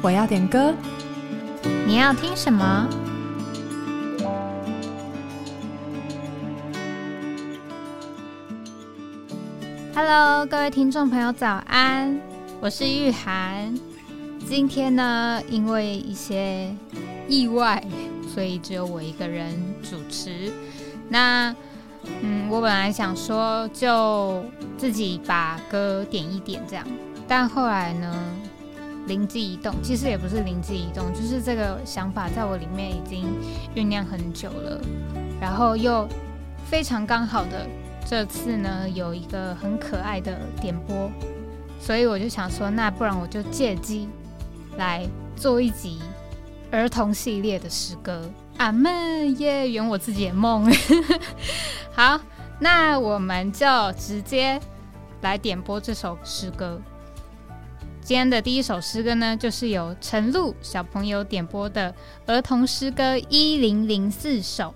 我要点歌，你要听什么？Hello，各位听众朋友，早安！我是玉涵。今天呢，因为一些意外，所以只有我一个人主持。那，嗯，我本来想说就自己把歌点一点这样，但后来呢？灵机一动，其实也不是灵机一动，就是这个想法在我里面已经酝酿很久了，然后又非常刚好的这次呢有一个很可爱的点播，所以我就想说，那不然我就借机来做一集儿童系列的诗歌。阿门耶，圆我自己的梦。好，那我们就直接来点播这首诗歌。今天的第一首诗歌呢，就是由陈露小朋友点播的儿童诗歌一零零四首。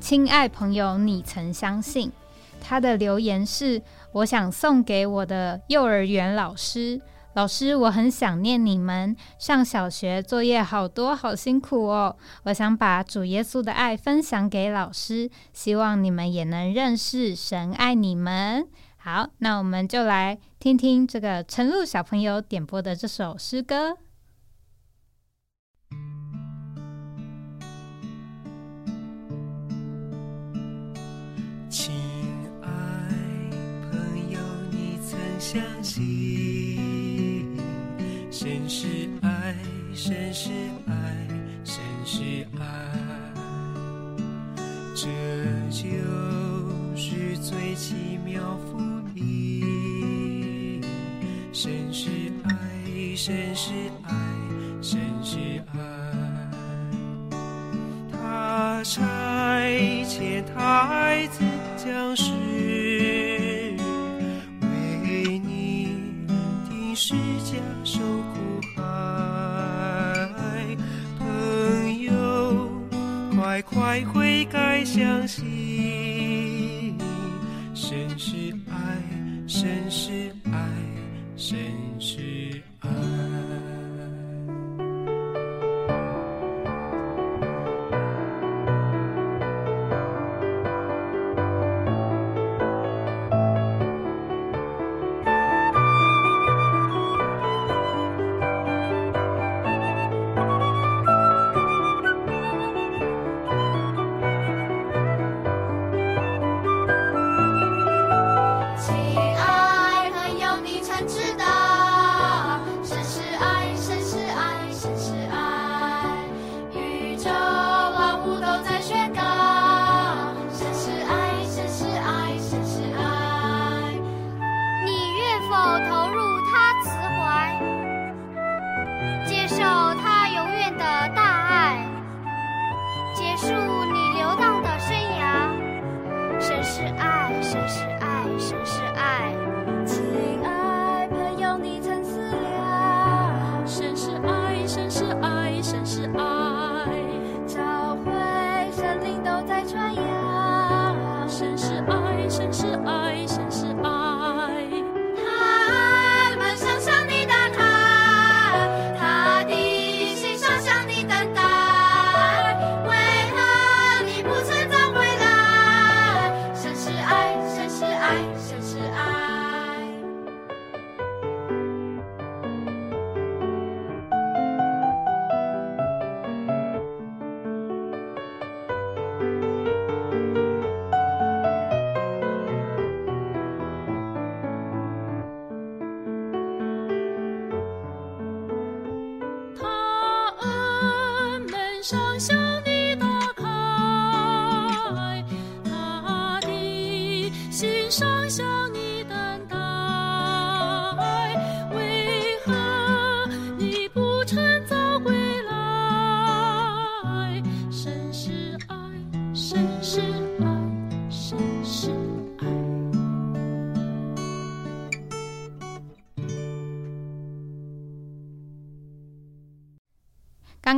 亲爱朋友，你曾相信？他的留言是：我想送给我的幼儿园老师，老师，我很想念你们。上小学作业好多，好辛苦哦。我想把主耶稣的爱分享给老师，希望你们也能认识神爱你们。好，那我们就来听听这个陈露小朋友点播的这首诗歌。亲爱朋友，你曾相信神是爱，神是爱，神是爱，这就是最奇妙。神是爱，神是爱，神是爱。他差遣他孩子降世，为你定十架受苦害。朋友，快快悔改，相信神是爱，神是 sing. 上下。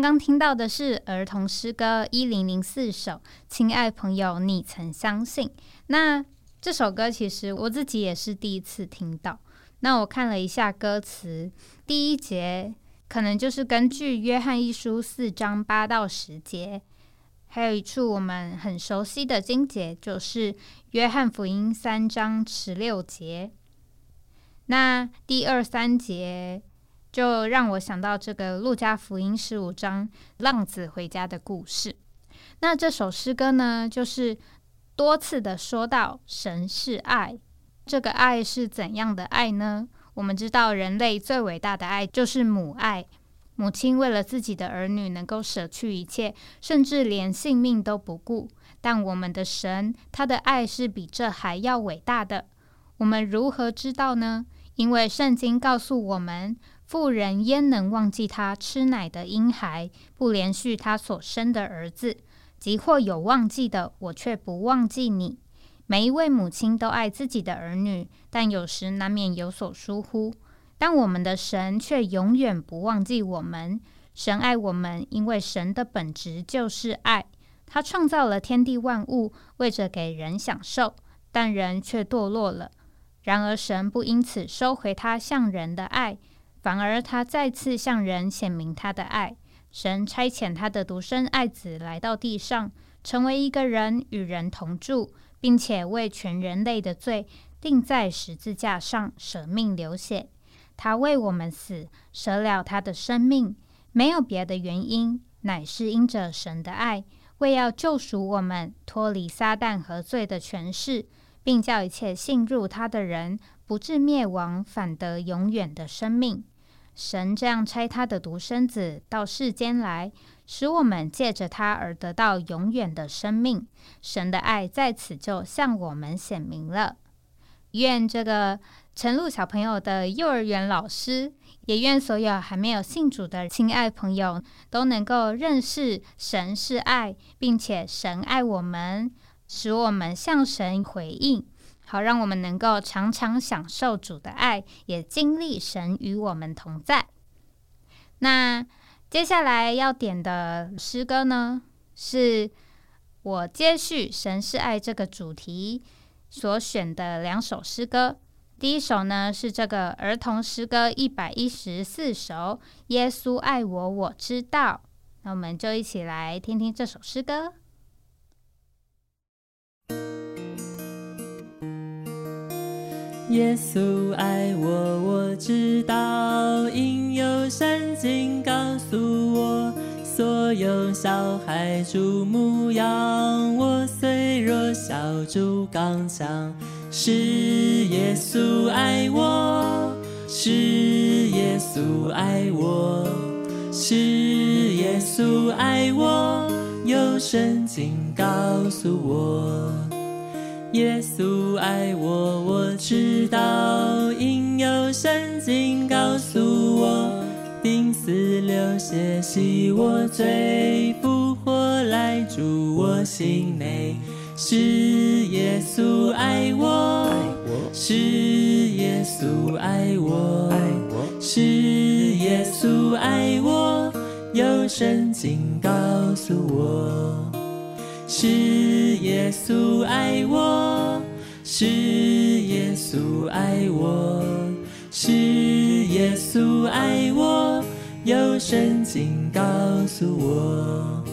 刚刚听到的是儿童诗歌一零零四首，亲爱朋友，你曾相信？那这首歌其实我自己也是第一次听到。那我看了一下歌词，第一节可能就是根据约翰一书四章八到十节，还有一处我们很熟悉的经节，就是约翰福音三章十六节。那第二三节就让我想到这个路加福音十五章浪子回家的故事。那这首诗歌呢，就是多次的说到神是爱，这个爱是怎样的爱呢？我们知道人类最伟大的爱就是母爱，母亲为了自己的儿女能够舍去一切，甚至连性命都不顾。但我们的神，他的爱是比这还要伟大的。我们如何知道呢？因为圣经告诉我们，妇人焉能忘记她吃奶的婴孩，不连续他所生的儿子？即或有忘记的，我却不忘记你。每一位母亲都爱自己的儿女，但有时难免有所疏忽。但我们的神却永远不忘记我们。神爱我们，因为神的本质就是爱。他创造了天地万物，为着给人享受，但人却堕落了。然而，神不因此收回他向人的爱，反而他再次向人显明他的爱。神差遣他的独生爱子来到地上，成为一个人，与人同住，并且为全人类的罪钉在十字架上，舍命流血。他为我们死，舍了他的生命，没有别的原因，乃是因着神的爱，为要救赎我们，脱离撒旦和罪的权势。并叫一切信入他的人不至灭亡，反得永远的生命。神这样差他的独生子到世间来，使我们借着他而得到永远的生命。神的爱在此就向我们显明了。愿这个陈露小朋友的幼儿园老师，也愿所有还没有信主的亲爱朋友，都能够认识神是爱，并且神爱我们。使我们向神回应，好让我们能够常常享受主的爱，也经历神与我们同在。那接下来要点的诗歌呢，是我接续“神是爱”这个主题所选的两首诗歌。第一首呢是这个儿童诗歌一百一十四首《耶稣爱我，我知道》。那我们就一起来听听这首诗歌。耶稣爱我，我知道，因有圣经告诉我。所有小孩注目仰我，虽弱小猪刚强。是耶稣爱我，是耶稣爱我，是耶稣爱我，有圣经告诉我。耶稣爱我，我知道，因有圣经告诉我，钉死流血洗我罪，复活来住我心内。是耶稣爱我，是耶稣爱我，是耶稣爱我，有圣经告诉我。是耶稣爱我，是耶稣爱我，是耶稣爱我，有圣经告诉我。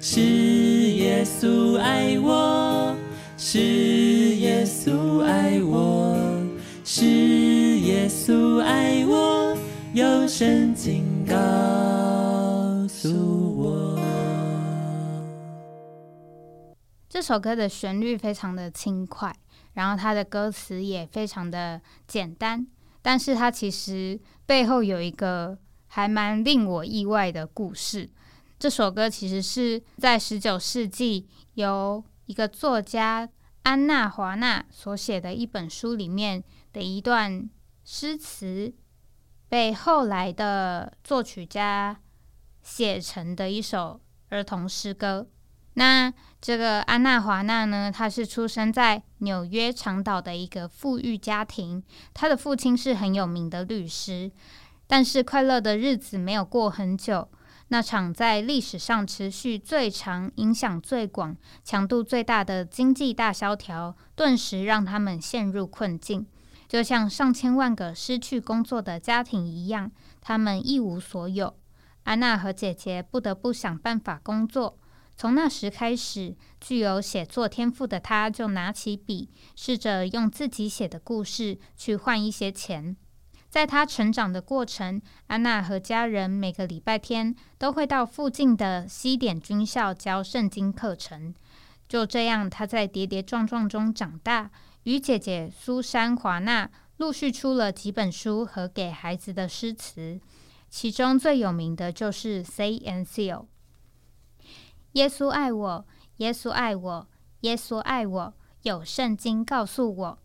是耶稣爱我，是耶稣爱我，是耶稣爱我，有圣经告这首歌的旋律非常的轻快，然后它的歌词也非常的简单，但是它其实背后有一个还蛮令我意外的故事。这首歌其实是在十九世纪由一个作家安娜华纳所写的一本书里面的一段诗词，被后来的作曲家写成的一首儿童诗歌。那这个安娜华纳呢，她是出生在纽约长岛的一个富裕家庭，她的父亲是很有名的律师，但是快乐的日子没有过很久。那场在历史上持续最长、影响最广、强度最大的经济大萧条，顿时让他们陷入困境，就像上千万个失去工作的家庭一样。他们一无所有。安娜和姐姐不得不想办法工作。从那时开始，具有写作天赋的她就拿起笔，试着用自己写的故事去换一些钱。在她成长的过程，安娜和家人每个礼拜天都会到附近的西点军校教圣经课程。就这样，她在跌跌撞撞中长大，与姐姐苏珊·华纳陆续出了几本书和给孩子的诗词。其中最有名的就是《Say and Seal》。耶稣爱我，耶稣爱我，耶稣爱我。有圣经告诉我，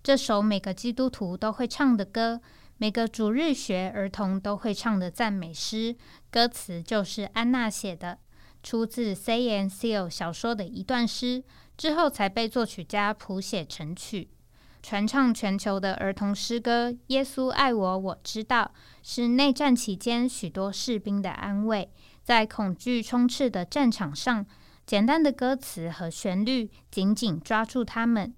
这首每个基督徒都会唱的歌，每个主日学儿童都会唱的赞美诗。歌词就是安娜写的，出自《Say and Seal》小说的一段诗，之后才被作曲家谱写成曲。传唱全球的儿童诗歌《耶稣爱我，我知道》是内战期间许多士兵的安慰。在恐惧充斥的战场上，简单的歌词和旋律紧紧抓住他们。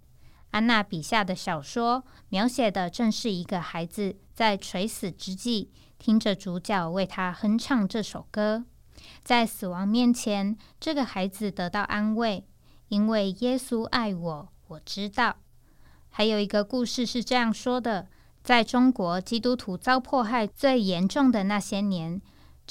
安娜笔下的小说描写的正是一个孩子在垂死之际，听着主角为他哼唱这首歌。在死亡面前，这个孩子得到安慰，因为耶稣爱我，我知道。还有一个故事是这样说的：在中国基督徒遭迫害最严重的那些年，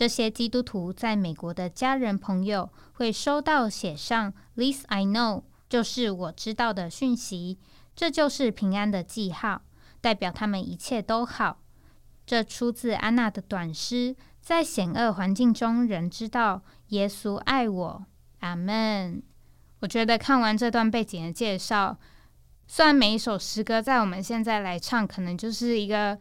这些基督徒在美国的家人朋友会收到写上 “This I know”，就是我知道的讯息，这就是平安的记号，代表他们一切都好。这出自安娜的短诗，在险恶环境中仍知道耶稣爱我。阿门。我觉得看完这段背景的介绍。虽然每一首诗歌在我们现在来唱，可能就是一个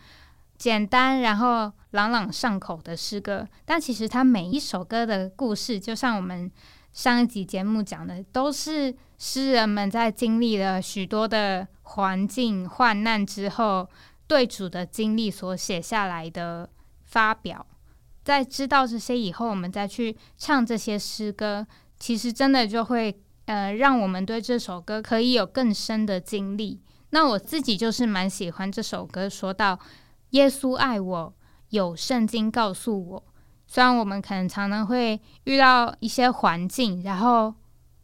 简单然后朗朗上口的诗歌，但其实它每一首歌的故事，就像我们上一集节目讲的，都是诗人们在经历了许多的环境患难之后，对主的经历所写下来的发表。在知道这些以后，我们再去唱这些诗歌，其实真的就会。呃，让我们对这首歌可以有更深的经历。那我自己就是蛮喜欢这首歌，说到耶稣爱我，有圣经告诉我。虽然我们可能常常会遇到一些环境，然后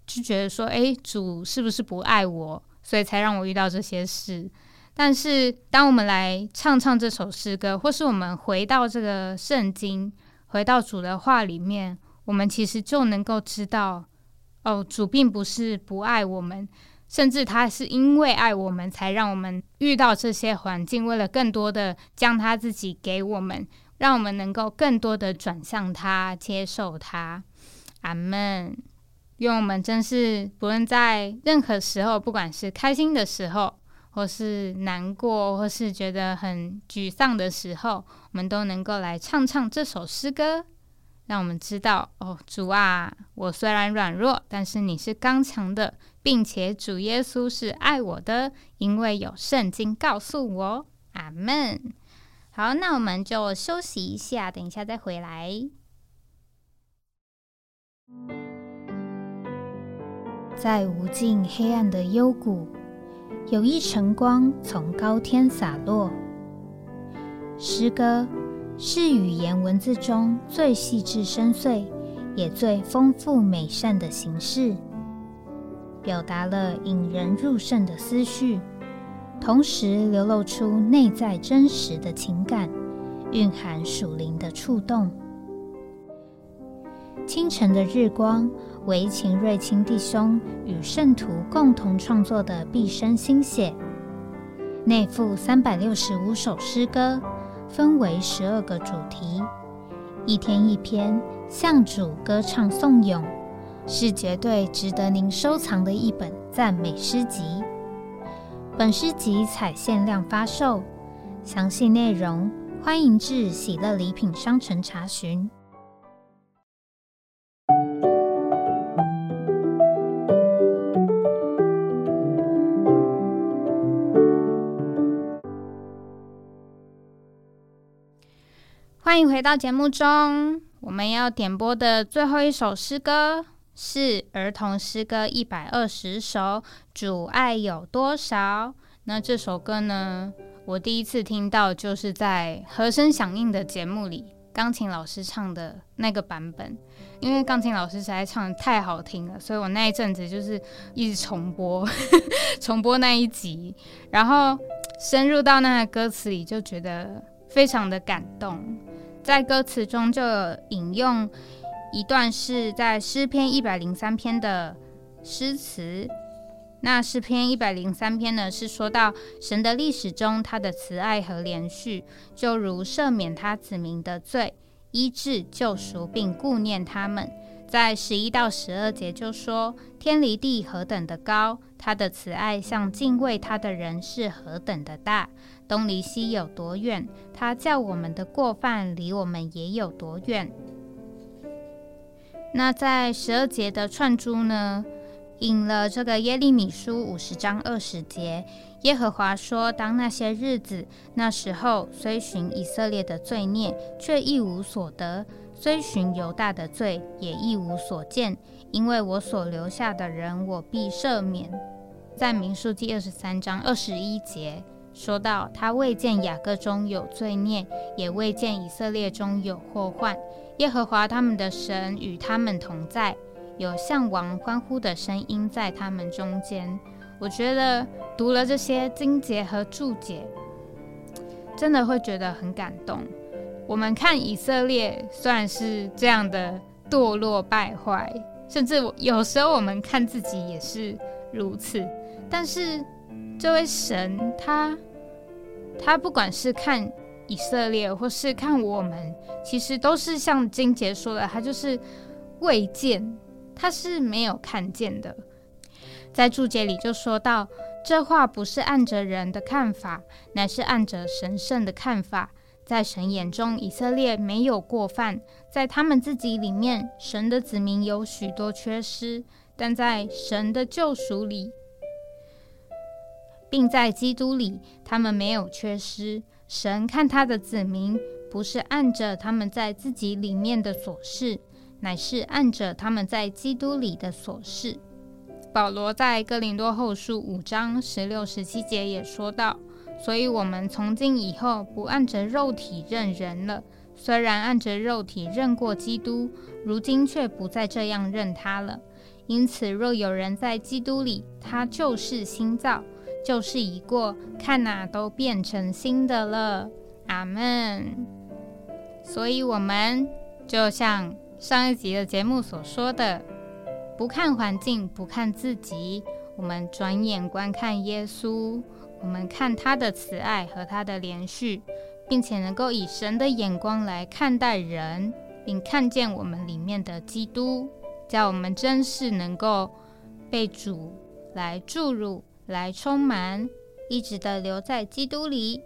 就觉得说，哎，主是不是不爱我，所以才让我遇到这些事。但是，当我们来唱唱这首诗歌，或是我们回到这个圣经，回到主的话里面，我们其实就能够知道。哦，主并不是不爱我们，甚至他是因为爱我们，才让我们遇到这些环境，为了更多的将他自己给我们，让我们能够更多的转向他，接受他。阿门。愿我们真是不论在任何时候，不管是开心的时候，或是难过，或是觉得很沮丧的时候，我们都能够来唱唱这首诗歌。让我们知道哦，主啊，我虽然软弱，但是你是刚强的，并且主耶稣是爱我的，因为有圣经告诉我。阿门。好，那我们就休息一下，等一下再回来。在无尽黑暗的幽谷，有一晨光从高天洒落。诗歌。是语言文字中最细致深邃，也最丰富美善的形式，表达了引人入胜的思绪，同时流露出内在真实的情感，蕴含属灵的触动。清晨的日光为秦瑞清弟兄与圣徒共同创作的毕生心血，内附三百六十五首诗歌。分为十二个主题，一天一篇，向主歌唱颂咏，是绝对值得您收藏的一本赞美诗集。本诗集采限量发售，详细内容欢迎至喜乐礼品商城查询。欢迎回到节目中。我们要点播的最后一首诗歌是儿童诗歌一百二十首《主爱有多少》。那这首歌呢，我第一次听到就是在和声响应的节目里，钢琴老师唱的那个版本。因为钢琴老师实在唱的太好听了，所以我那一阵子就是一直重播，重播那一集，然后深入到那个歌词里，就觉得非常的感动。在歌词中就有引用一段是在诗篇一百零三篇的诗词。那诗篇一百零三篇呢，是说到神的历史中他的慈爱和连续，就如赦免他子民的罪。医治、救赎，并顾念他们。在十一到十二节就说：“天离地何等的高，他的慈爱向敬畏他的人是何等的大。东离西有多远，他叫我们的过犯离我们也有多远。”那在十二节的串珠呢，引了这个耶利米书五十章二十节。耶和华说：“当那些日子，那时候，虽寻以色列的罪孽，却一无所得；虽寻犹大的罪，也一无所见。因为我所留下的人，我必赦免。”在民数第二十三章二十一节说到：“他未见雅各中有罪孽，也未见以色列中有祸患。耶和华他们的神与他们同在，有向王欢呼的声音在他们中间。”我觉得读了这些经节和注解，真的会觉得很感动。我们看以色列虽然是这样的堕落败坏，甚至有时候我们看自己也是如此。但是这位神，他他不管是看以色列，或是看我们，其实都是像金杰说的，他就是未见，他是没有看见的。在注解里就说到，这话不是按着人的看法，乃是按着神圣的看法。在神眼中，以色列没有过犯；在他们自己里面，神的子民有许多缺失；但在神的救赎里，并在基督里，他们没有缺失。神看他的子民，不是按着他们在自己里面的所事，乃是按着他们在基督里的所事。保罗在哥林多后书五章十六、十七节也说到：“所以我们从今以后不按着肉体认人了。虽然按着肉体认过基督，如今却不再这样认他了。因此，若有人在基督里，他就是新造，旧事已过，看哪，都变成新的了。”阿门。所以，我们就像上一集的节目所说的。不看环境，不看自己，我们转眼观看耶稣，我们看他的慈爱和他的连续，并且能够以神的眼光来看待人，并看见我们里面的基督，叫我们真是能够被主来注入、来充满，一直的留在基督里。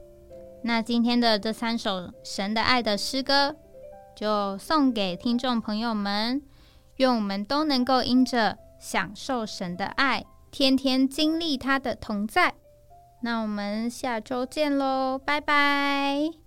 那今天的这三首神的爱的诗歌，就送给听众朋友们。愿我们都能够因着享受神的爱，天天经历他的同在。那我们下周见喽，拜拜。